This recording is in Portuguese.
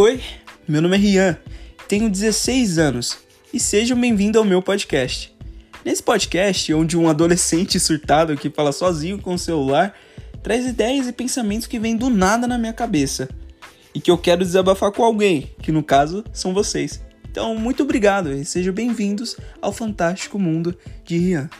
Oi, meu nome é Rian, tenho 16 anos e sejam bem-vindos ao meu podcast. Nesse podcast, onde um adolescente surtado que fala sozinho com o celular traz ideias e pensamentos que vêm do nada na minha cabeça e que eu quero desabafar com alguém, que no caso são vocês. Então, muito obrigado e sejam bem-vindos ao fantástico mundo de Rian.